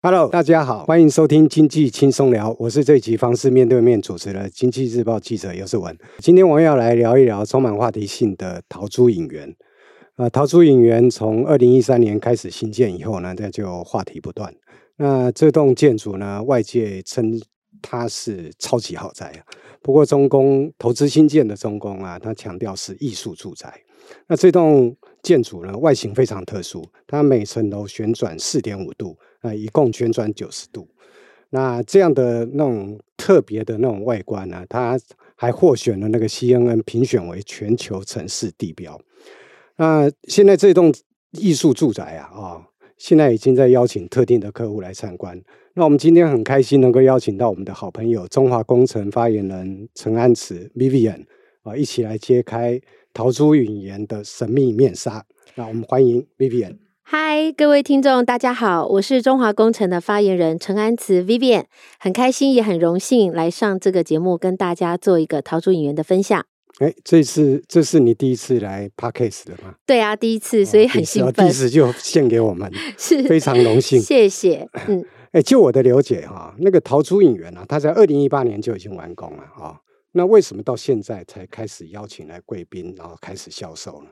Hello，大家好，欢迎收听经济轻松聊，我是这一集方式面对面主持的经济日报记者游世文。今天我们要来聊一聊充满话题性的陶朱影园。呃，陶朱影园从二零一三年开始兴建以后呢，那就话题不断。那这栋建筑呢，外界称它是超级豪宅。不过中宫投资新建的中宫啊，它强调是艺术住宅。那这栋建筑呢，外形非常特殊，它每层楼旋转四点五度。啊，一共旋转九十度，那这样的那种特别的那种外观呢，它还获选了那个 CNN 评选为全球城市地标。那现在这栋艺术住宅啊，啊、哦，现在已经在邀请特定的客户来参观。那我们今天很开心能够邀请到我们的好朋友中华工程发言人陈安慈 Vivian 啊，一起来揭开陶朱隐园的神秘面纱。那我们欢迎 Vivian。嗨，各位听众，大家好，我是中华工程的发言人陈安慈 Vivian，很开心也很荣幸来上这个节目，跟大家做一个陶朱隐园的分享。哎，这次这是你第一次来 Podcast 的吗？对啊，第一次，所以很兴奋。哦、第一次就献给我们，是非常荣幸。谢谢。嗯，哎，就我的了解哈，那个陶朱隐园啊，它在二零一八年就已经完工了啊，那为什么到现在才开始邀请来贵宾，然后开始销售呢？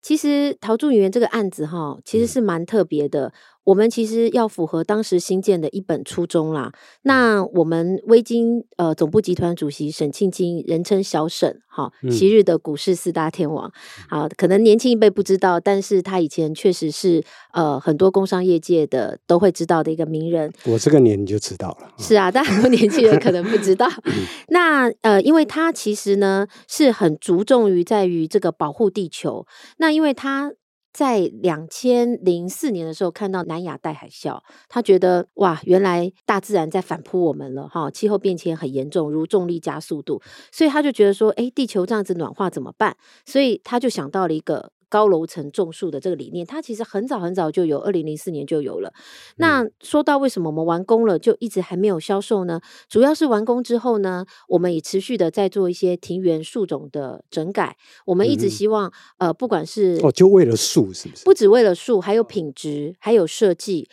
其实陶朱隐园这个案子哈，其实是蛮特别的。嗯我们其实要符合当时新建的一本初衷啦。那我们微金呃总部集团主席沈庆金，人称小沈，哈，昔日的股市四大天王，好，可能年轻一辈不知道，但是他以前确实是呃很多工商业界的都会知道的一个名人。我这个年你就知道了。是啊，但很多年轻人可能不知道。那呃，因为他其实呢是很着重于在于这个保护地球。那因为他。在两千零四年的时候，看到南亚带海啸，他觉得哇，原来大自然在反扑我们了哈，气候变迁很严重，如重力加速度，所以他就觉得说，哎，地球这样子暖化怎么办？所以他就想到了一个。高楼层种树的这个理念，它其实很早很早就有，二零零四年就有了。那说到为什么我们完工了就一直还没有销售呢？主要是完工之后呢，我们也持续的在做一些庭园树种的整改。我们一直希望，嗯、呃，不管是哦，就为了树是不是？不只为了树，还有品质，还有设计。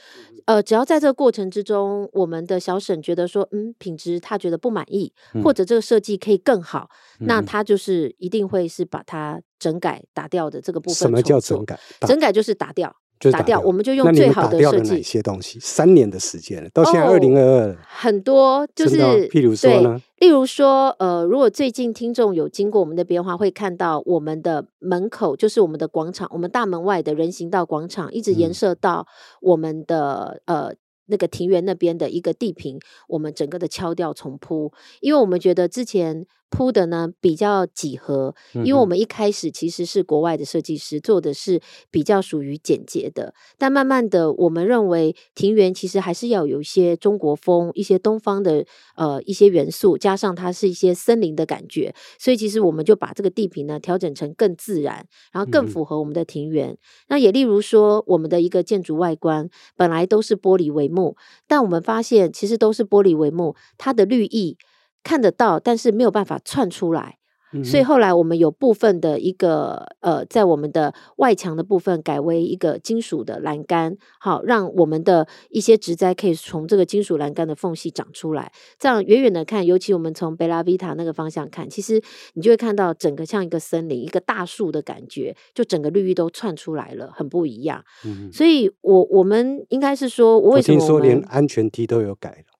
呃，只要在这个过程之中，我们的小沈觉得说，嗯，品质他觉得不满意，或者这个设计可以更好，嗯、那他就是一定会是把它整改打掉的这个部分。什么叫整改？整改就是打掉。就打，掉，我们就用最好的设计。的哪些东西？三年的时间了，到现在二零二二，很多就是，譬如说呢，例如说，呃，如果最近听众有经过我们的变化，会看到我们的门口就是我们的广场，我们大门外的人行道广场，一直延伸到我们的、嗯、呃。那个庭园那边的一个地坪，我们整个的敲掉重铺，因为我们觉得之前铺的呢比较几何，因为我们一开始其实是国外的设计师做的是比较属于简洁的，但慢慢的我们认为庭园其实还是要有一些中国风、一些东方的呃一些元素，加上它是一些森林的感觉，所以其实我们就把这个地坪呢调整成更自然，然后更符合我们的庭园。嗯、那也例如说我们的一个建筑外观本来都是玻璃帷幕，但我们发现其实都是玻璃帷幕，它的绿意看得到，但是没有办法窜出来。所以后来我们有部分的一个呃，在我们的外墙的部分改为一个金属的栏杆，好，让我们的一些植栽可以从这个金属栏杆的缝隙长出来。这样远远的看，尤其我们从贝拉维塔那个方向看，其实你就会看到整个像一个森林、一个大树的感觉，就整个绿意都窜出来了，很不一样。嗯，所以我我们应该是说，我为什么我听说连安全梯都有改了？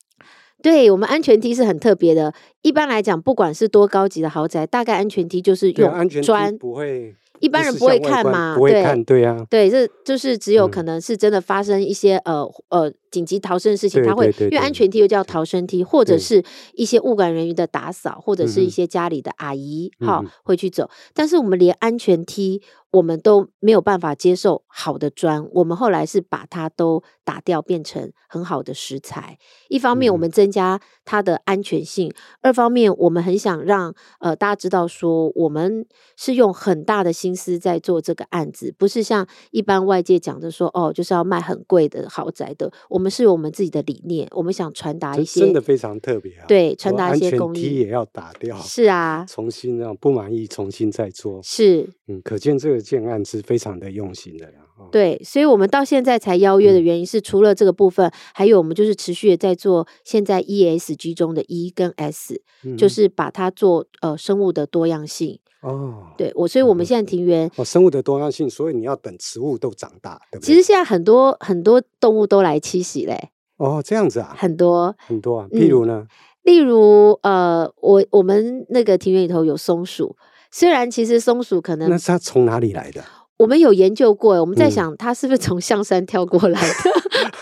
对，我们安全梯是很特别的。一般来讲，不管是多高级的豪宅，大概安全梯就是用砖，不会，一般人不会看嘛，不会看，对呀，对，这就是只有可能是真的发生一些、嗯、呃呃紧急逃生的事情，他会因为安全梯又叫逃生梯，或者是一些物管人员的打扫，或者是一些家里的阿姨哈、嗯、会去走。但是我们连安全梯。我们都没有办法接受好的砖，我们后来是把它都打掉，变成很好的石材。一方面，我们增加它的安全性；嗯、二方面，我们很想让呃大家知道说，我们是用很大的心思在做这个案子，不是像一般外界讲的说，哦，就是要卖很贵的豪宅的。我们是有我们自己的理念，我们想传达一些真的非常特别啊，对，传达一些工艺。也要打掉，是啊，重新让不满意，重新再做，是，嗯，可见这个。建案是非常的用心的呀。哦。对，所以我们到现在才邀约的原因是，除了这个部分，嗯、还有我们就是持续的在做现在 ESG 中的 E 跟 S，、嗯、就是把它做呃生物的多样性。哦，对我，所以我们现在庭园哦，生物的多样性，所以你要等植物都长大，对不对？其实现在很多很多动物都来栖息嘞。哦，这样子啊，很多很多啊，譬如呢？嗯、例如呃，我我们那个庭园里头有松鼠。虽然其实松鼠可能，那是它从哪里来的？我们有研究过，我们在想他是不是从象山跳过来的。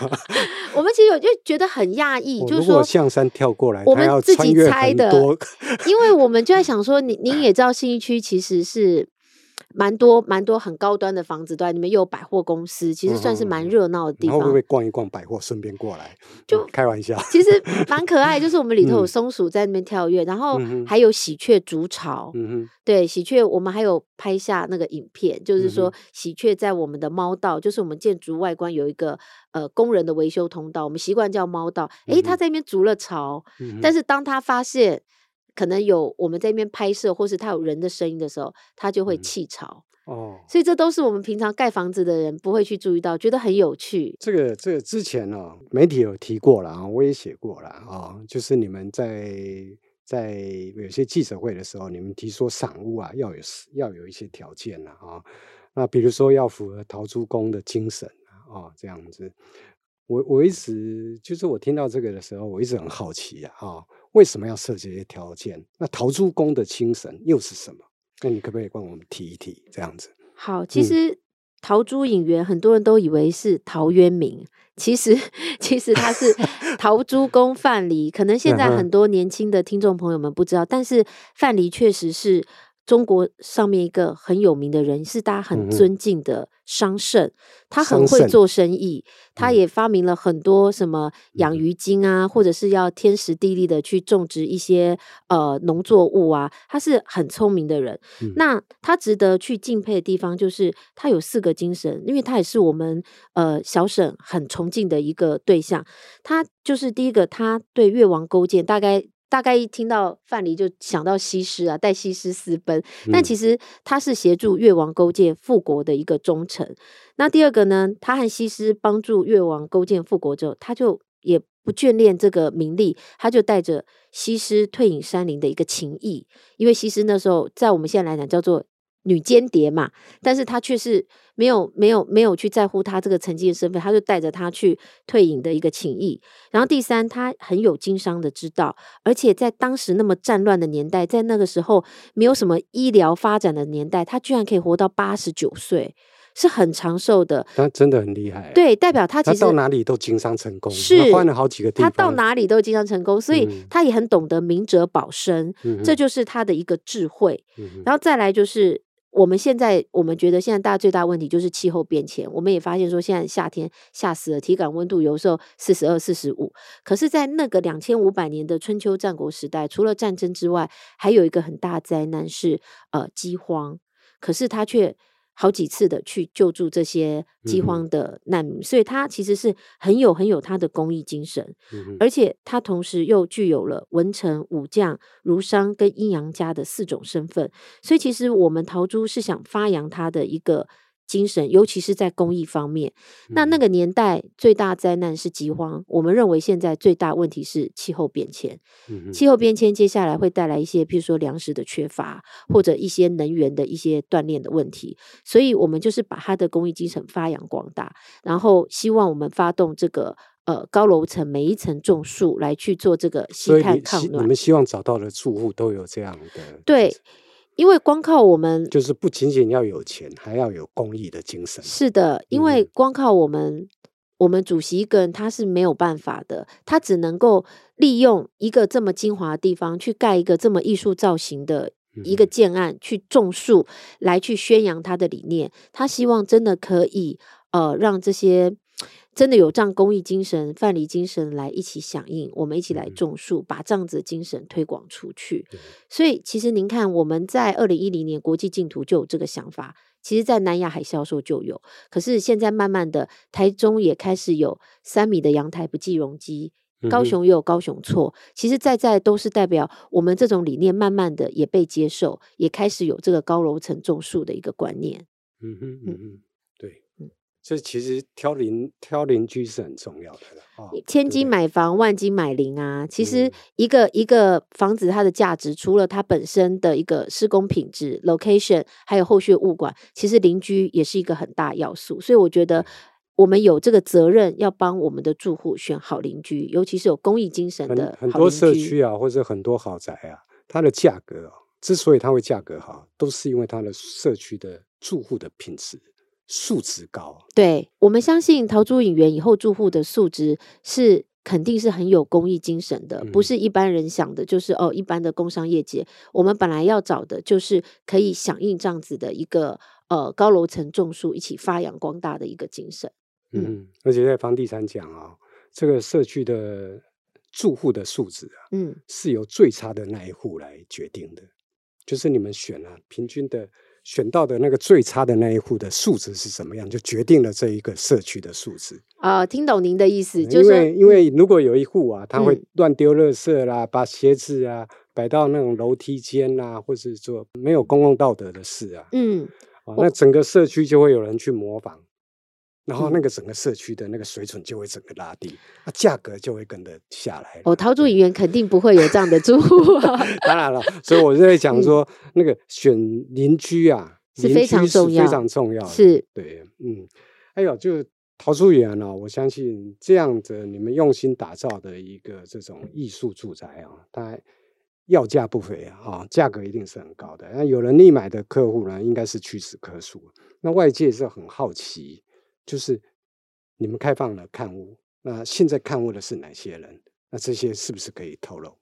嗯、我们其实有就觉得很讶异，就是说象山跳过来，我们自己猜的。因为我们就在想说，您您也知道信义区其实是。蛮多蛮多很高端的房子，对，里面又有百货公司，其实算是蛮热闹的地方。然后会不会逛一逛百货，顺便过来？就开玩笑，其实蛮可爱。就是我们里头有松鼠在那边跳跃，然后还有喜鹊筑巢。嗯对，喜鹊，我们还有拍下那个影片，就是说喜鹊在我们的猫道，就是我们建筑外观有一个呃工人的维修通道，我们习惯叫猫道。诶，它在那边筑了巢，但是当它发现。可能有我们在那边拍摄，或是他有人的声音的时候，他就会气潮。嗯、哦，所以这都是我们平常盖房子的人不会去注意到，觉得很有趣。这个这个之前呢、哦，媒体有提过了啊，我也写过了啊、哦，就是你们在在有些记者会的时候，你们提说赏物啊要有要有一些条件了啊、哦，那比如说要符合陶朱公的精神啊、哦，这样子。我我一直就是我听到这个的时候，我一直很好奇啊。哦为什么要设这些条件？那陶朱公的精神又是什么？那你可不可以帮我们提一提？这样子。好，其实陶朱隐园很多人都以为是陶渊明，其实其实他是陶朱公范蠡。可能现在很多年轻的听众朋友们不知道，但是范蠡确实是。中国上面一个很有名的人，是大家很尊敬的商圣，嗯、他很会做生意，他也发明了很多什么养鱼经啊，嗯、或者是要天时地利的去种植一些呃农作物啊，他是很聪明的人。嗯、那他值得去敬佩的地方，就是他有四个精神，因为他也是我们呃小沈很崇敬的一个对象。他就是第一个，他对越王勾践大概。大概一听到范蠡就想到西施啊，带西施私奔。但其实他是协助越王勾践复国的一个忠臣。那第二个呢，他和西施帮助越王勾践复国之后，他就也不眷恋这个名利，他就带着西施退隐山林的一个情谊。因为西施那时候在我们现在来讲叫做。女间谍嘛，但是他却是没有没有没有去在乎他这个曾经的身份，他就带着他去退隐的一个情谊。然后第三，他很有经商的之道，而且在当时那么战乱的年代，在那个时候没有什么医疗发展的年代，他居然可以活到八十九岁，是很长寿的。他真的很厉害，对，代表他其实他到哪里都经商成功，是换了好几个地方，他到哪里都经商成功，所以他也很懂得明哲保身，嗯、这就是他的一个智慧。嗯、然后再来就是。我们现在，我们觉得现在大家最大问题就是气候变迁。我们也发现说，现在夏天吓死了，体感温度有时候四十二、四十五。可是，在那个两千五百年的春秋战国时代，除了战争之外，还有一个很大灾难是呃饥荒。可是他却。好几次的去救助这些饥荒的难民，嗯、所以他其实是很有很有他的公益精神，嗯、而且他同时又具有了文臣、武将、儒商跟阴阳家的四种身份，所以其实我们陶朱是想发扬他的一个。精神，尤其是在公益方面。那那个年代最大灾难是饥荒，我们认为现在最大问题是气候变迁。气候变迁接下来会带来一些，譬如说粮食的缺乏，或者一些能源的一些断裂的问题。所以，我们就是把他的公益精神发扬光大，然后希望我们发动这个呃高楼层每一层种树来去做这个吸碳抗你们希望找到的住户都有这样的对。因为光靠我们，就是不仅仅要有钱，还要有公益的精神。是的，因为光靠我们，嗯、我们主席一个人他是没有办法的，他只能够利用一个这么精华的地方去盖一个这么艺术造型的一个建案，嗯、去种树来去宣扬他的理念。他希望真的可以呃让这些。真的有这样公益精神、范蠡精神来一起响应，我们一起来种树，嗯、把这样子的精神推广出去。所以，其实您看，我们在二零一零年国际净土就有这个想法，其实在南亚海销售就有。可是现在慢慢的，台中也开始有三米的阳台不计容积，高雄也有高雄错。其实在在都是代表我们这种理念，慢慢的也被接受，也开始有这个高楼层种树的一个观念。嗯哼嗯哼，对。所以其实挑邻挑邻居是很重要的哦。千金买房，万金买邻啊！其实一个、嗯、一个房子它的价值，除了它本身的一个施工品质、location，还有后续物管，其实邻居也是一个很大要素。所以我觉得我们有这个责任要帮我们的住户选好邻居，尤其是有公益精神的。很多社区啊，或者很多豪宅啊，它的价格哦，之所以它会价格好，都是因为它的社区的住户的品质。素质高，对，我们相信陶朱影园以后住户的素质是肯定是很有公益精神的，嗯、不是一般人想的，就是哦，一般的工商业界，我们本来要找的就是可以响应这样子的一个呃高楼层种树一起发扬光大的一个精神。嗯，嗯而且在房地产讲啊、哦，这个社区的住户的素质啊，嗯，是由最差的那一户来决定的，就是你们选啊，平均的。选到的那个最差的那一户的素质是怎么样，就决定了这一个社区的素质啊、呃。听懂您的意思，就是、因为因为如果有一户啊，他会乱丢垃圾啦，嗯、把鞋子啊摆到那种楼梯间啊，或是做没有公共道德的事啊，嗯，啊、那整个社区就会有人去模仿。然后那个整个社区的那个水准就会整个拉低，那、价格就会跟着下来。哦，陶朱隐园肯定不会有这样的住户啊。当然了，所以我就在讲说，嗯、那个选邻居啊，是非常重要，非常重要。是，对，嗯，还有就是陶朱园呢，我相信这样子你们用心打造的一个这种艺术住宅啊，它要价不菲啊，啊，价格一定是很高的。那有能力买的客户呢，应该是屈指可数。那外界是很好奇。就是你们开放了看物，那现在看物的是哪些人？那这些是不是可以透露？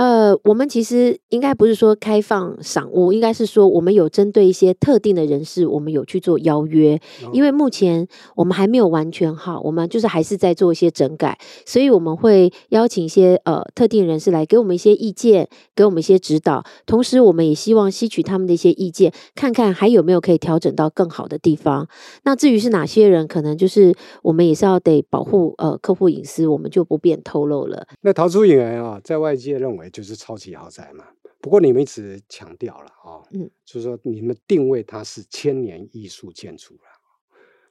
呃，我们其实应该不是说开放赏物，应该是说我们有针对一些特定的人士，我们有去做邀约。哦、因为目前我们还没有完全好，我们就是还是在做一些整改，所以我们会邀请一些呃特定人士来给我们一些意见，给我们一些指导。同时，我们也希望吸取他们的一些意见，看看还有没有可以调整到更好的地方。那至于是哪些人，可能就是我们也是要得保护呃客户隐私，我们就不便透露了。那陶朱隐园啊，在外界认为。就是超级豪宅嘛，不过你们一直强调了哦，嗯，就是说你们定位它是千年艺术建筑了，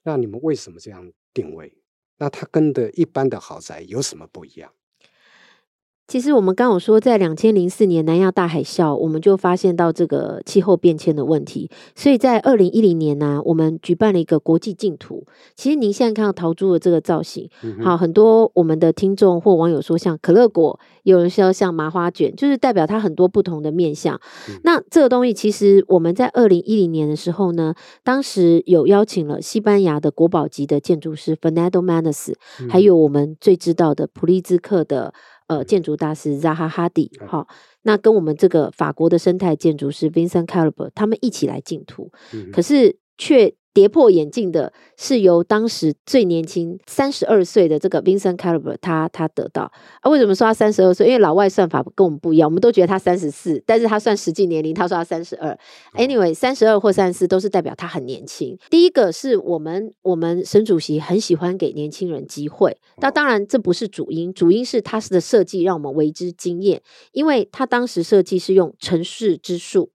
那你们为什么这样定位？那它跟的一般的豪宅有什么不一样？其实我们刚有说，在两千零四年南亚大海啸，我们就发现到这个气候变迁的问题，所以在二零一零年呢，我们举办了一个国际净土。其实您现在看到陶朱的这个造型，嗯、好，很多我们的听众或网友说像可乐果，有人说像麻花卷，就是代表它很多不同的面相。嗯、那这个东西其实我们在二零一零年的时候呢，当时有邀请了西班牙的国宝级的建筑师 Fernando Manes，、嗯、还有我们最知道的普利兹克的。呃，建筑大师扎哈哈迪，哈，那跟我们这个法国的生态建筑师 Vincent Calibre 他们一起来竞图，嗯、可是却。跌破眼镜的是由当时最年轻三十二岁的这个 Vincent Calibre 他他得到啊？为什么说他三十二岁？因为老外算法跟我们不一样，我们都觉得他三十四，但是他算实际年龄，他说他三十二。Anyway，三十二或三十四都是代表他很年轻。第一个是我们我们沈主席很喜欢给年轻人机会，那当然这不是主因，主因是他的设计让我们为之惊艳，因为他当时设计是用城市之树。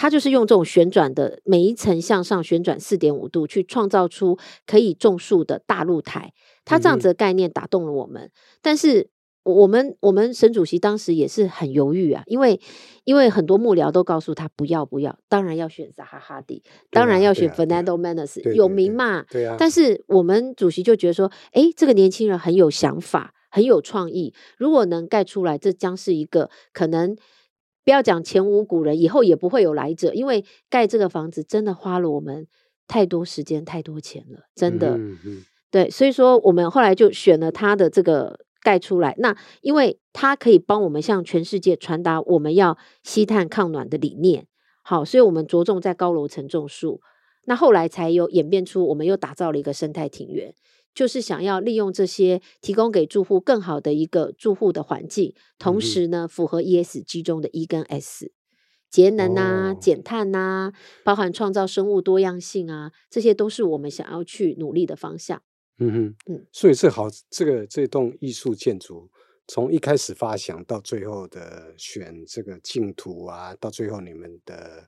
它就是用这种旋转的，每一层向上旋转四点五度，去创造出可以种树的大露台。它这样子的概念打动了我们，嗯、但是我们我们沈主席当时也是很犹豫啊，因为因为很多幕僚都告诉他不要不要，当然要选扎哈哈迪，当然要选 Fernando Manes，有名嘛。对啊。但是我们主席就觉得说，哎，这个年轻人很有想法，很有创意，如果能盖出来，这将是一个可能。不要讲前无古人，以后也不会有来者，因为盖这个房子真的花了我们太多时间、太多钱了，真的。嗯嗯、对，所以说我们后来就选了他的这个盖出来。那因为它可以帮我们向全世界传达我们要吸碳抗暖的理念，好，所以我们着重在高楼层种树。那后来才有演变出，我们又打造了一个生态庭园。就是想要利用这些，提供给住户更好的一个住户的环境，同时呢，符合 ESG 中的 E 跟 S，节能啊、减碳啊，包含创造生物多样性啊，这些都是我们想要去努力的方向。嗯哼，嗯，所以这好，这个这栋艺术建筑从一开始发想到最后的选这个净土啊，到最后你们的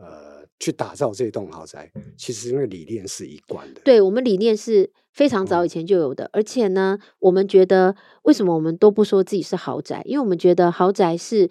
呃去打造这栋豪宅，其实那个理念是一贯的。对，我们理念是非常早以前就有的，嗯、而且呢，我们觉得为什么我们都不说自己是豪宅？因为我们觉得豪宅是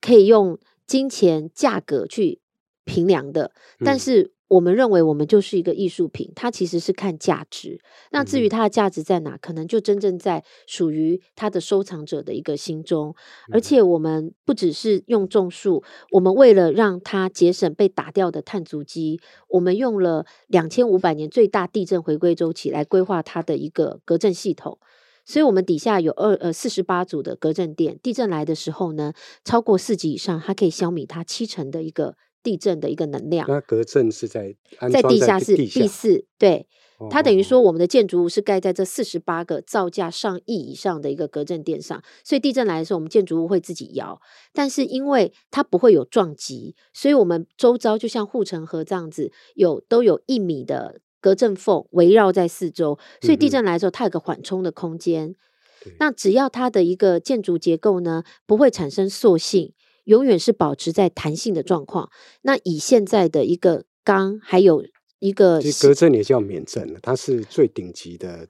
可以用金钱价格去平量的，但是。嗯我们认为我们就是一个艺术品，它其实是看价值。那至于它的价值在哪，可能就真正在属于它的收藏者的一个心中。而且我们不只是用种树，我们为了让它节省被打掉的碳足迹，我们用了两千五百年最大地震回归周期来规划它的一个隔震系统。所以，我们底下有二呃四十八组的隔震垫，地震来的时候呢，超过四级以上，它可以消弭它七成的一个。地震的一个能量，那隔震是在在地下室第四，对，它等于说我们的建筑物是盖在这四十八个造价上亿以上的一个隔震垫上，所以地震来的时候，我们建筑物会自己摇，但是因为它不会有撞击，所以我们周遭就像护城河这样子，有都有一米的隔震缝围绕在四周，所以地震来的时候，它有个缓冲的空间。嗯、那只要它的一个建筑结构呢，不会产生塑性。永远是保持在弹性的状况。那以现在的一个钢，还有一个其实隔震也叫免震了，它是最顶级的。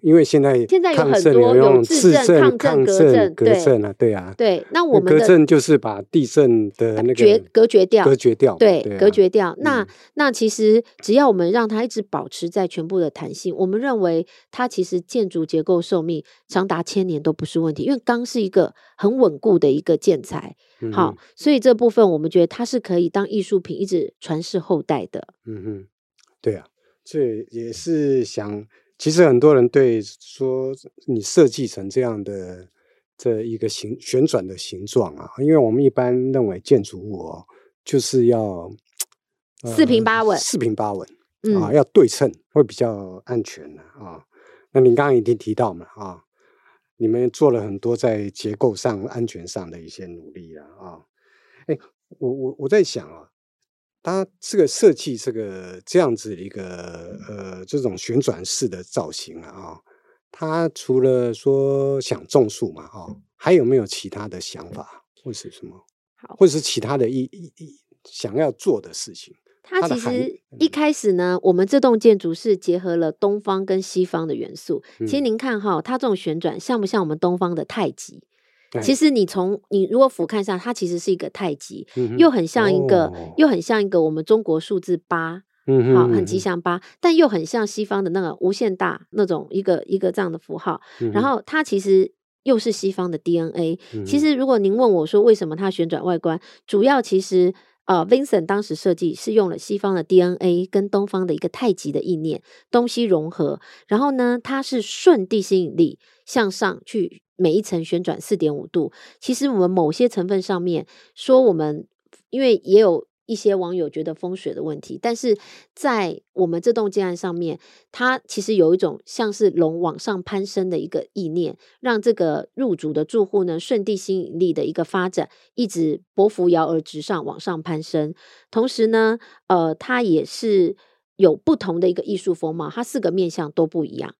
因为现在现在有很多有自震、抗震、隔震，啊，对啊，对。那我们隔震就是把地震的那个隔绝掉，隔绝掉，对，隔绝掉。那那其实只要我们让它一直保持在全部的弹性，我们认为它其实建筑结构寿命长达千年都不是问题，因为钢是一个很稳固的一个建材。好，所以这部分我们觉得它是可以当艺术品一直传世后代的。嗯哼，对啊，这也是想。其实很多人对说你设计成这样的这一个形旋转的形状啊，因为我们一般认为建筑物哦就是要、呃、四平八稳，四平八稳啊，要对称会比较安全的啊。那您刚刚已经提到嘛啊，你们做了很多在结构上、安全上的一些努力了啊。哎，我我我在想啊。它这个设计这个这样子一个呃这种旋转式的造型啊，哦，它除了说想种树嘛，哦，还有没有其他的想法，或是什么，或者是其他的一一一想要做的事情？它其实一开始呢，我们这栋建筑是结合了东方跟西方的元素。其实您看哈，它这种旋转像不像我们东方的太极？其实你从你如果俯瞰下，它其实是一个太极，嗯、又很像一个、哦，又很像一个我们中国数字八，嗯，好，很吉祥八，但又很像西方的那个无限大那种一个一个这样的符号。嗯、然后它其实又是西方的 DNA。嗯、其实如果您问我说为什么它旋转外观，主要其实呃，Vincent 当时设计是用了西方的 DNA 跟东方的一个太极的意念，东西融合。然后呢，它是顺地心引力向上去。每一层旋转四点五度，其实我们某些成分上面说我们，因为也有一些网友觉得风水的问题，但是在我们这栋建案上面，它其实有一种像是龙往上攀升的一个意念，让这个入主的住户呢顺地心引力的一个发展，一直伯扶摇而直上往上攀升。同时呢，呃，它也是有不同的一个艺术风貌，它四个面向都不一样。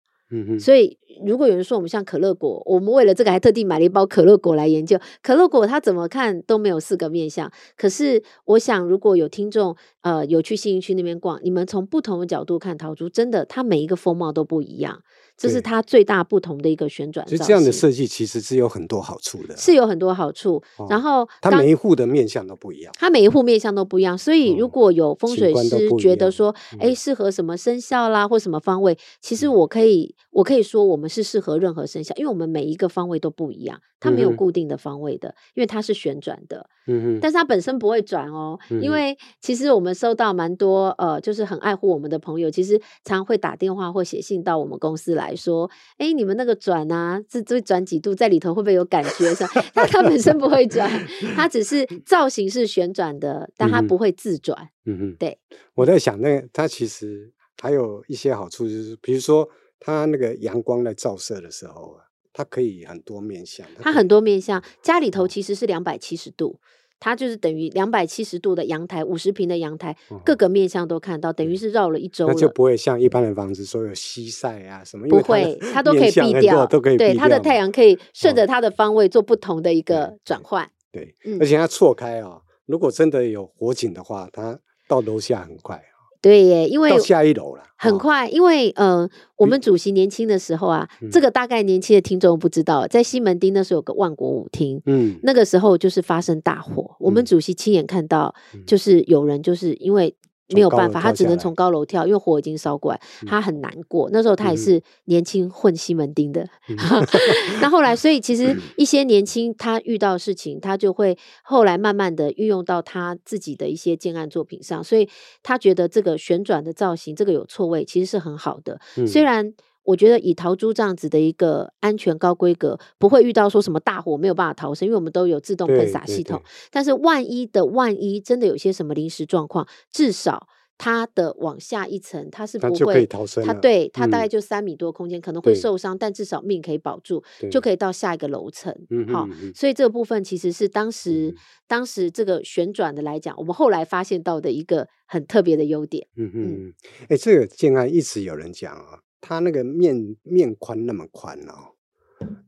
所以，如果有人说我们像可乐果，我们为了这个还特地买了一包可乐果来研究。可乐果它怎么看都没有四个面相。可是，我想如果有听众呃有去信义区那边逛，你们从不同的角度看陶朱，真的它每一个风貌都不一样。这是它最大不同的一个旋转。所以这样的设计其实是有很多好处的，是有很多好处。哦、然后它每一户的面相都不一样，它每一户面相都不一样。所以如果有风水师觉得说，哎、嗯，适合什么生肖啦，或什么方位，其实我可以，我可以说我们是适合任何生肖，因为我们每一个方位都不一样，它没有固定的方位的，嗯、因为它是旋转的。嗯，但是它本身不会转哦，嗯，因为其实我们收到蛮多呃，就是很爱护我们的朋友，其实常常会打电话或写信到我们公司来说，哎，你们那个转啊，这这转几度，在里头会不会有感觉？但它本身不会转，它只是造型是旋转的，但它不会自转。嗯哼，对。我在想，那它其实还有一些好处，就是比如说它那个阳光在照射的时候啊。它可以很多面向，它很多面向，家里头其实是两百七十度，它就是等于两百七十度的阳台，五十平的阳台，各个面向都看到，等于是绕了一周了。那就不会像一般的房子说有西晒啊什么，不会，它 都可以避掉，都可以。对，它的太阳可以顺着它的方位做不同的一个转换。对，而且它错开啊，如果真的有火警的话，它到楼下很快。对耶，因为到下一楼了，很快。因为呃，我们主席年轻的时候啊，嗯、这个大概年轻的听众不知道，在西门町那时候有个万国舞厅，嗯，那个时候就是发生大火，嗯、我们主席亲眼看到，就是有人就是因为。没有办法，他只能从高楼跳，因为火已经烧过来，他很难过。那时候他也是年轻混西门町的，嗯、那后来，所以其实一些年轻他遇到事情，他就会后来慢慢的运用到他自己的一些建案作品上，所以他觉得这个旋转的造型，这个有错位，其实是很好的，嗯、虽然。我觉得以陶珠这样子的一个安全高规格，不会遇到说什么大火没有办法逃生，因为我们都有自动喷洒系统。但是万一的万一，真的有些什么临时状况，至少它的往下一层它是不会，它对它大概就三米多空间，嗯、可能会受伤，但至少命可以保住，就可以到下一个楼层。好，所以这个部分其实是当时、嗯、当时这个旋转的来讲，我们后来发现到的一个很特别的优点。嗯嗯，哎、欸，这个建案一直有人讲啊。它那个面面宽那么宽哦，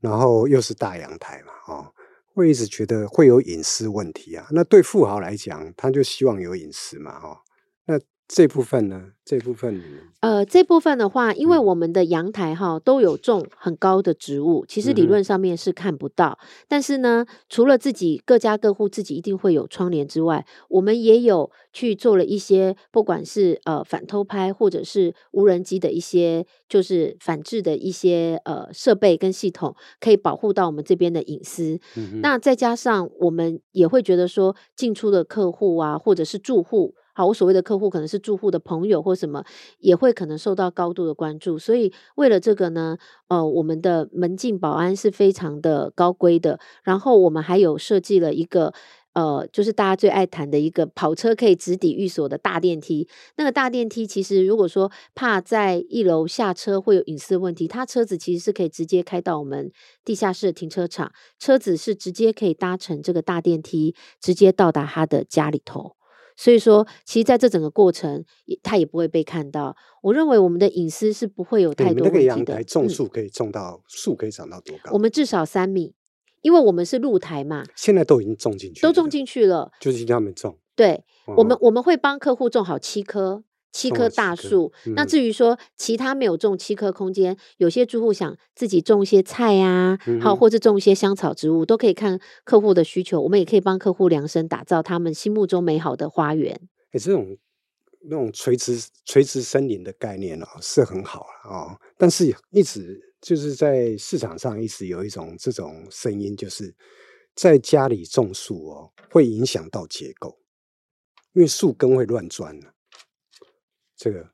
然后又是大阳台嘛，哦，会一直觉得会有隐私问题啊。那对富豪来讲，他就希望有隐私嘛，哦，这部分呢？这部分，呃，这部分的话，因为我们的阳台哈都有种很高的植物，其实理论上面是看不到。嗯、但是呢，除了自己各家各户自己一定会有窗帘之外，我们也有去做了一些，不管是呃反偷拍或者是无人机的一些，就是反制的一些呃设备跟系统，可以保护到我们这边的隐私。那再加上我们也会觉得说，进出的客户啊，或者是住户。好，我所谓的客户可能是住户的朋友或什么，也会可能受到高度的关注。所以为了这个呢，呃，我们的门禁保安是非常的高规的。然后我们还有设计了一个，呃，就是大家最爱谈的一个跑车可以直抵寓所的大电梯。那个大电梯其实如果说怕在一楼下车会有隐私问题，它车子其实是可以直接开到我们地下室停车场，车子是直接可以搭乘这个大电梯，直接到达他的家里头。所以说，其实在这整个过程，它也不会被看到。我认为我们的隐私是不会有太多问题的。那个阳台种树可以种到树、嗯、可以长到多高？我们至少三米，因为我们是露台嘛。现在都已经种进去，都种进去了，就是让他们种。对，哦、我们我们会帮客户种好七棵。七棵大树，嗯、那至于说其他没有种七棵空间，有些住户想自己种一些菜呀、啊，好、嗯，或者种一些香草植物，都可以看客户的需求，我们也可以帮客户量身打造他们心目中美好的花园。哎，这种那种垂直垂直森林的概念哦，是很好啊、哦，但是一直就是在市场上一直有一种这种声音，就是在家里种树哦，会影响到结构，因为树根会乱钻这个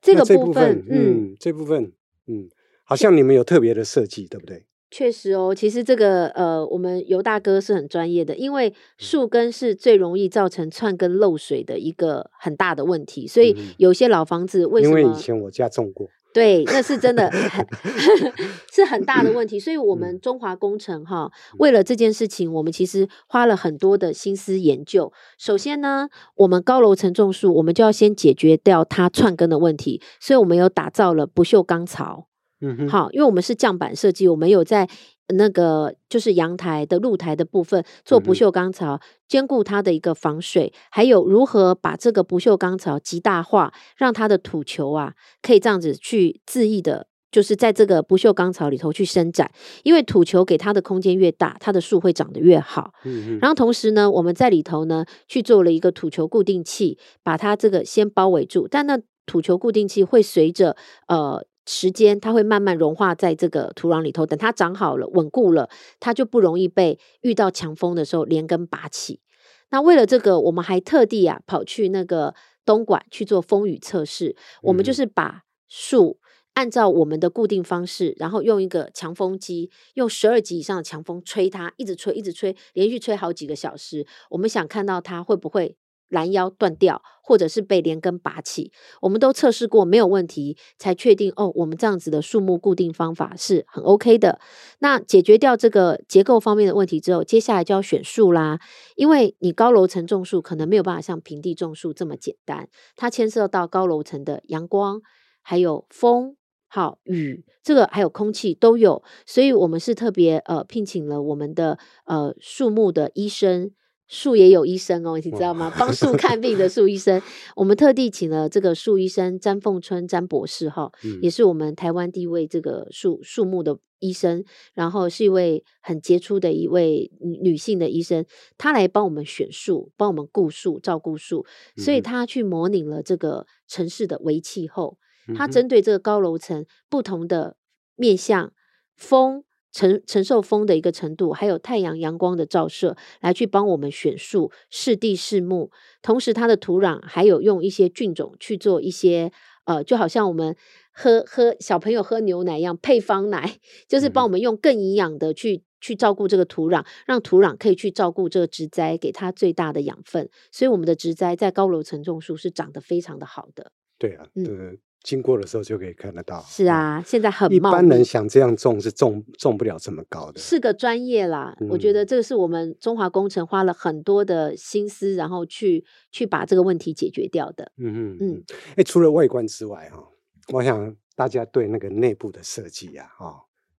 这个部分，嗯，嗯，这部分，嗯，好像你们有特别的设计，对不对？确实哦，其实这个呃，我们尤大哥是很专业的，因为树根是最容易造成串根漏水的一个很大的问题，所以有些老房子为什么？因为以前我家种过。对，那是真的 很 是很大的问题，所以，我们中华工程哈，为了这件事情，我们其实花了很多的心思研究。首先呢，我们高楼层种树，我们就要先解决掉它串根的问题，所以我们有打造了不锈钢槽。嗯哼，好，因为我们是降板设计，我们有在。那个就是阳台的露台的部分做不锈钢槽，兼顾它的一个防水，还有如何把这个不锈钢槽极大化，让它的土球啊可以这样子去恣意的，就是在这个不锈钢槽里头去伸展，因为土球给它的空间越大，它的树会长得越好。嗯嗯。然后同时呢，我们在里头呢去做了一个土球固定器，把它这个先包围住，但那土球固定器会随着呃。时间它会慢慢融化在这个土壤里头，等它长好了、稳固了，它就不容易被遇到强风的时候连根拔起。那为了这个，我们还特地啊跑去那个东莞去做风雨测试。我们就是把树按照我们的固定方式，然后用一个强风机，用十二级以上的强风吹它，一直吹，一直吹，连续吹好几个小时。我们想看到它会不会。拦腰断掉，或者是被连根拔起，我们都测试过没有问题，才确定哦，我们这样子的树木固定方法是很 OK 的。那解决掉这个结构方面的问题之后，接下来就要选树啦。因为你高楼层种树可能没有办法像平地种树这么简单，它牵涉到高楼层的阳光，还有风、好雨，这个还有空气都有，所以我们是特别呃聘请了我们的呃树木的医生。树也有医生哦，你知道吗？帮树看病的树医生，我们特地请了这个树医生詹凤春詹博士哈，嗯、也是我们台湾第一位这个树树木的医生，然后是一位很杰出的一位女性的医生，她来帮我们选树，帮我们顾树，照顾树，所以她去模拟了这个城市的微气候，她针对这个高楼层不同的面向风。承承受风的一个程度，还有太阳阳光的照射，来去帮我们选树、试地、试木。同时，它的土壤还有用一些菌种去做一些，呃，就好像我们喝喝小朋友喝牛奶一样，配方奶，就是帮我们用更营养的去去照顾这个土壤，让土壤可以去照顾这个植栽，给它最大的养分。所以，我们的植栽在高楼层种树是长得非常的好的。对啊，对。嗯经过的时候就可以看得到。是啊，现在很一般人想这样种是种种不了这么高的。是个专业啦，嗯、我觉得这个是我们中华工程花了很多的心思，然后去去把这个问题解决掉的。嗯嗯嗯。哎、欸，除了外观之外，哈，我想大家对那个内部的设计呀，哈，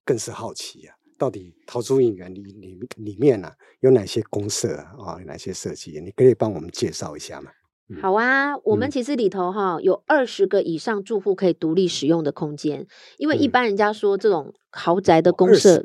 更是好奇呀。到底陶朱影园里里里面呢、啊，有哪些公社啊？有哪些设计？你可以帮我们介绍一下吗？好啊，我们其实里头哈有二十个以上住户可以独立使用的空间，因为一般人家说这种豪宅的公设。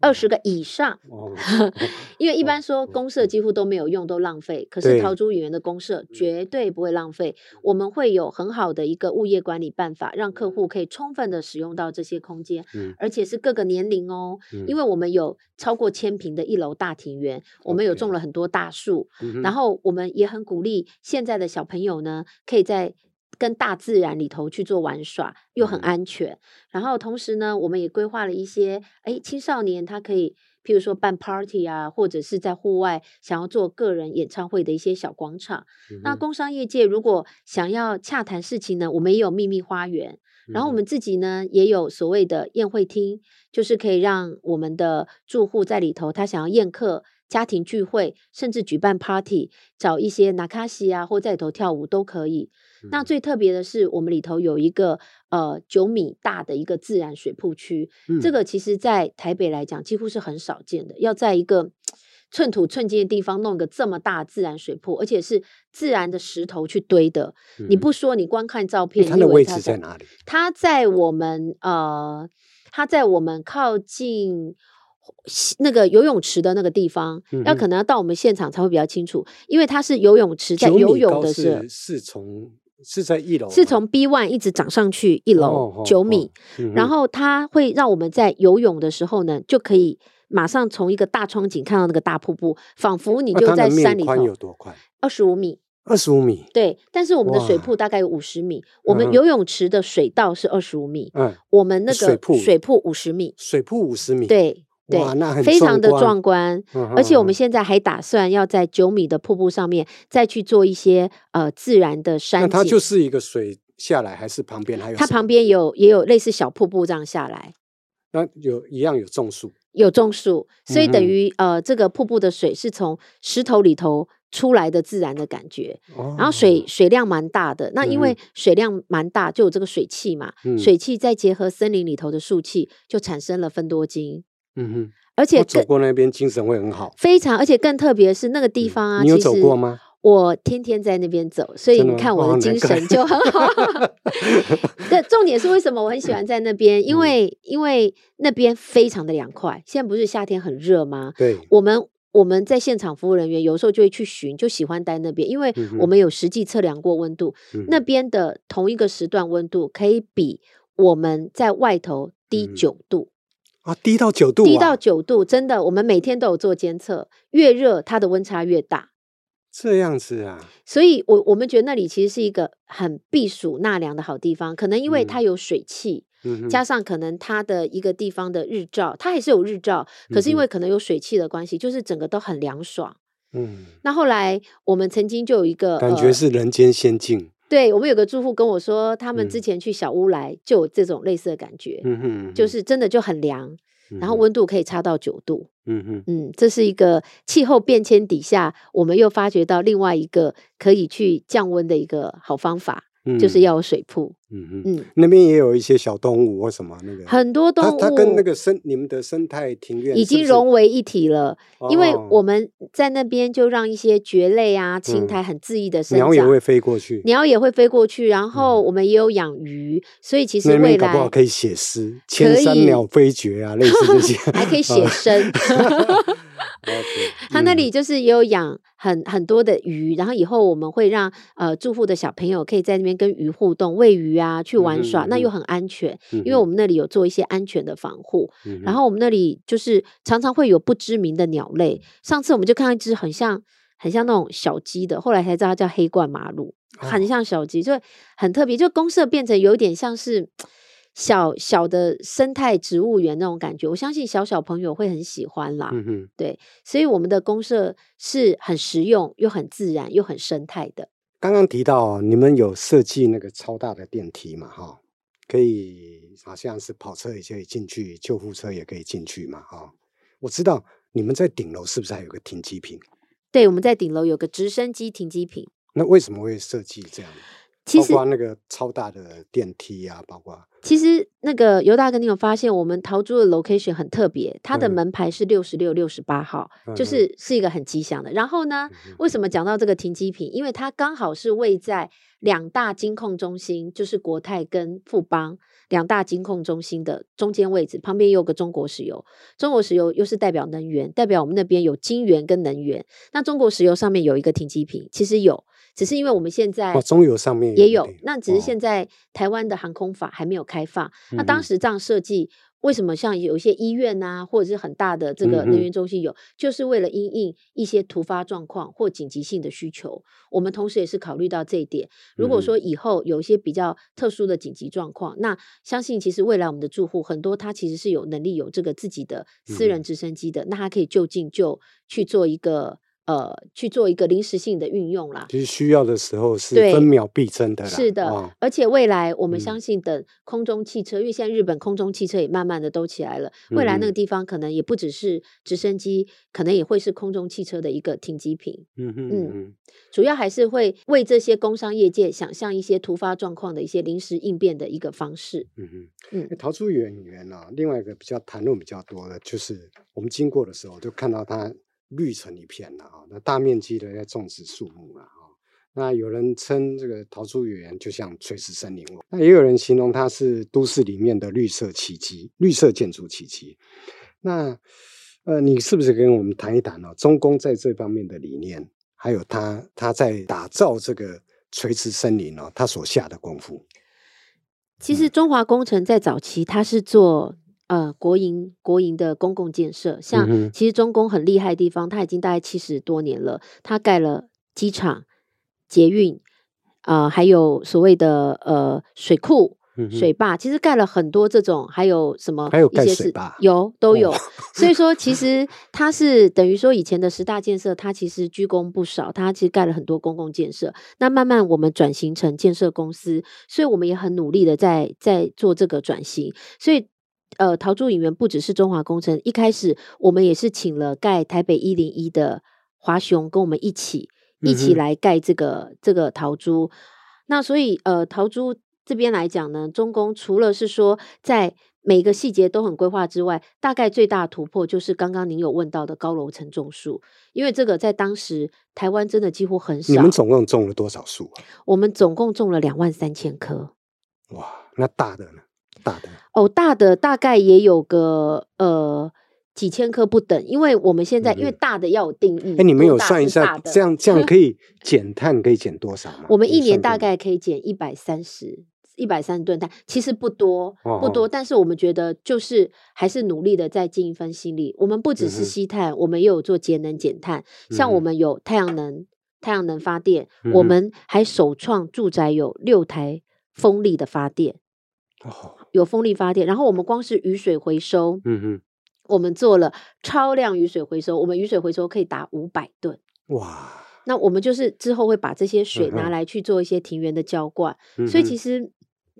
二十个以上，哦、因为一般说公社几乎都没有用，都浪费。可是陶朱隐园的公社绝对不会浪费，我们会有很好的一个物业管理办法，让客户可以充分的使用到这些空间，嗯、而且是各个年龄哦。嗯、因为我们有超过千平的一楼大庭园，嗯、我们有种了很多大树，嗯、然后我们也很鼓励现在的小朋友呢，可以在。跟大自然里头去做玩耍，又很安全。嗯、然后同时呢，我们也规划了一些，哎，青少年他可以，譬如说办 party 啊，或者是在户外想要做个人演唱会的一些小广场。嗯、那工商业界如果想要洽谈事情呢，我们也有秘密花园。然后我们自己呢，也有所谓的宴会厅，就是可以让我们的住户在里头，他想要宴客。家庭聚会，甚至举办 party，找一些那卡西啊，或在里头跳舞都可以。嗯、那最特别的是，我们里头有一个呃九米大的一个自然水瀑区，嗯、这个其实在台北来讲几乎是很少见的，要在一个寸土寸金的地方弄一个这么大自然水瀑，而且是自然的石头去堆的。嗯、你不说，你光看照片，它的位置在哪里？它在我们呃，它在我们靠近。那个游泳池的那个地方，要可能要到我们现场才会比较清楚，因为它是游泳池，在游泳的时候是从是在一楼，是从 B one 一直涨上去一楼九米，哦哦、然后它会让我们在游泳的时候呢，就可以马上从一个大窗景看到那个大瀑布，仿佛你就在山里头。宽有多宽？二十五米。二十五米。对，但是我们的水瀑大概有五十米，我们游泳池的水道是二十五米，嗯，我们那个水瀑水瀑五十米，水瀑五十米，对。对，非常的壮观，而且我们现在还打算要在九米的瀑布上面再去做一些呃自然的山景。它就是一个水下来，还是旁边还有？它旁边有也有类似小瀑布这样下来。那有一样有种树，有种树，所以等于呃这个瀑布的水是从石头里头出来的自然的感觉。然后水水量蛮大的，那因为水量蛮大，就有这个水汽嘛，水汽再结合森林里头的树气，就产生了芬多精。嗯哼，而且走过那边精神会很好，非常，而且更特别是那个地方啊，你有走过吗？我天天在那边走，所以你看我的精神就很好。这重点是为什么我很喜欢在那边？因为因为那边非常的凉快。现在不是夏天很热吗？对，我们我们在现场服务人员有时候就会去巡，就喜欢待那边，因为我们有实际测量过温度，那边的同一个时段温度可以比我们在外头低九度。啊，低到九度，啊，低到九度，真的，我们每天都有做监测，越热它的温差越大，这样子啊。所以我，我我们觉得那里其实是一个很避暑纳凉的好地方。可能因为它有水汽，嗯、加上可能它的一个地方的日照，它还是有日照，可是因为可能有水汽的关系，就是整个都很凉爽。嗯，那后来我们曾经就有一个感觉是人间仙境。对，我们有个住户跟我说，他们之前去小屋来就有这种类似的感觉，嗯哼，就是真的就很凉，然后温度可以差到九度，嗯哼，嗯，这是一个气候变迁底下，我们又发掘到另外一个可以去降温的一个好方法。嗯、就是要有水铺。嗯嗯嗯，那边也有一些小动物或什么那个很多动物，它跟那个生你们的生态庭院已经融为一体了。是是因为我们在那边就让一些蕨类啊、青苔很恣意的生长，鸟也会飞过去，鸟也会飞过去。然后我们也有养鱼，所以其实未来搞不好可以写诗，千山鸟飞绝啊，类似这些，还可以写生。他那里就是也有养很很多的鱼，然后以后我们会让呃住户的小朋友可以在那边跟鱼互动、喂鱼啊、去玩耍，嗯、那又很安全，嗯、因为我们那里有做一些安全的防护。嗯、然后我们那里就是常常会有不知名的鸟类，上次我们就看到一只很像很像那种小鸡的，后来才知道它叫黑冠麻鹭，很像小鸡，就很特别，就公社变成有点像是。小小的生态植物园那种感觉，我相信小小朋友会很喜欢啦。嗯哼，对，所以我们的公社是很实用又很自然又很生态的。刚刚提到你们有设计那个超大的电梯嘛？哈，可以好像是跑车也可以进去，救护车也可以进去嘛？哈，我知道你们在顶楼是不是还有个停机坪？对，我们在顶楼有个直升机停机坪。那为什么会设计这样？其实包括那个超大的电梯啊，包括其实那个尤大哥，你有发现我们桃竹的 location 很特别，它的门牌是六十六、六十八号，嗯、就是是一个很吉祥的。然后呢，嗯、为什么讲到这个停机坪？因为它刚好是位在两大金控中心，就是国泰跟富邦两大金控中心的中间位置，旁边有个中国石油，中国石油又是代表能源，代表我们那边有金源跟能源。那中国石油上面有一个停机坪，其实有。只是因为我们现在哦中油上面也有，那只是现在台湾的航空法还没有开放。那当时这样设计，为什么像有一些医院啊，或者是很大的这个能源中心有，就是为了因应一些突发状况或紧急性的需求。我们同时也是考虑到这一点。如果说以后有一些比较特殊的紧急状况，那相信其实未来我们的住户很多，他其实是有能力有这个自己的私人直升机的，那他可以就近就去做一个。呃，去做一个临时性的运用啦，其实需要的时候是分秒必争的啦。是的，哦、而且未来我们相信，等空中汽车，嗯、因为现在日本空中汽车也慢慢的都起来了，未来那个地方可能也不只是直升机，嗯、可能也会是空中汽车的一个停机坪。嗯哼嗯嗯，主要还是会为这些工商业界想象一些突发状况的一些临时应变的一个方式。嗯哼嗯，嗯桃竹园园啊，另外一个比较谈论比较多的，就是我们经过的时候就看到它。绿成一片了啊！那大面积的在种植树木了啊！那有人称这个桃竹园就像垂直森林，那也有人形容它是都市里面的绿色奇迹、绿色建筑奇迹。那呃，你是不是跟我们谈一谈呢？中工在这方面的理念，还有他他在打造这个垂直森林哦，他所下的功夫。其实中华工程在早期，它是做。呃，国营国营的公共建设，像其实中公很厉害的地方，它已经大概七十多年了。它盖了机场、捷运，啊、呃，还有所谓的呃水库、水坝，其实盖了很多这种，还有什么？还有盖水坝，有都有。哦、所以说，其实它是等于说以前的十大建设，它其实居功不少，它其实盖了很多公共建设。那慢慢我们转型成建设公司，所以我们也很努力的在在做这个转型，所以。呃，桃竹影园不只是中华工程，一开始我们也是请了盖台北一零一的华雄跟我们一起一起来盖这个、嗯、这个桃竹。那所以呃，桃竹这边来讲呢，中工除了是说在每个细节都很规划之外，大概最大突破就是刚刚您有问到的高楼层种树，因为这个在当时台湾真的几乎很少。你们总共种了多少树啊？我们总共种了两万三千棵。哇，那大的呢？大的哦，大的大概也有个呃几千颗不等，因为我们现在、嗯、因为大的要有定义，哎，你们有算一下，这样 这样可以减碳可以减多少吗？我们一年大概可以减一百三十一百三十吨碳，其实不多不多，但是我们觉得就是还是努力的在尽一份心力。我们不只是吸碳，嗯、我们也有做节能减碳，像我们有太阳能、太阳能发电，嗯、我们还首创住宅有六台风力的发电。哦。有风力发电，然后我们光是雨水回收，嗯哼，我们做了超量雨水回收，我们雨水回收可以达五百吨，哇！那我们就是之后会把这些水拿来去做一些庭园的浇灌，嗯、所以其实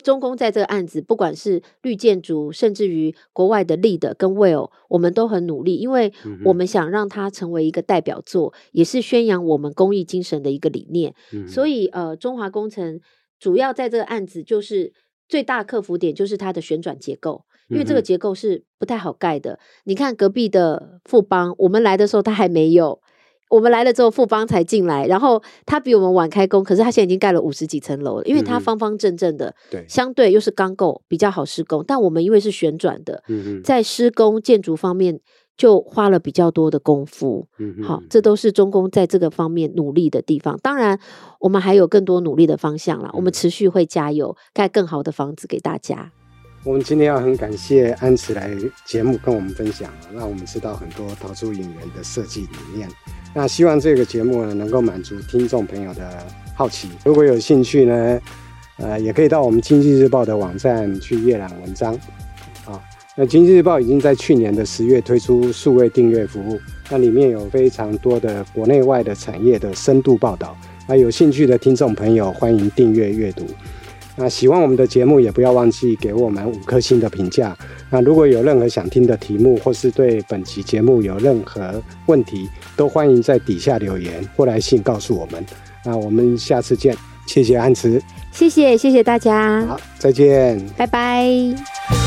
中公在这个案子，不管是绿建筑，甚至于国外的 LEED 跟 WELL，我们都很努力，因为我们想让它成为一个代表作，也是宣扬我们公益精神的一个理念。嗯、所以呃，中华工程。主要在这个案子就是最大克服点就是它的旋转结构，因为这个结构是不太好盖的。嗯、你看隔壁的富邦，我们来的时候它还没有。我们来了之后，富邦才进来，然后它比我们晚开工，可是它现在已经盖了五十几层楼了，因为它方方正正的，对、嗯，相对又是钢构，比较好施工。但我们因为是旋转的，嗯、在施工建筑方面就花了比较多的功夫。嗯，好，这都是中工在这个方面努力的地方。当然，我们还有更多努力的方向啦，我们持续会加油，盖更好的房子给大家。我们今天要很感谢安慈来节目跟我们分享，让我们知道很多陶朱影人的设计理念。那希望这个节目呢，能够满足听众朋友的好奇。如果有兴趣呢，呃，也可以到我们经济日报的网站去阅览文章。啊，那经济日报已经在去年的十月推出数位订阅服务，那里面有非常多的国内外的产业的深度报道。那有兴趣的听众朋友，欢迎订阅阅读。那喜欢我们的节目，也不要忘记给我们五颗星的评价。那如果有任何想听的题目，或是对本期节目有任何问题，都欢迎在底下留言或来信告诉我们。那我们下次见，谢谢安慈，谢谢谢谢大家，好，再见，拜拜。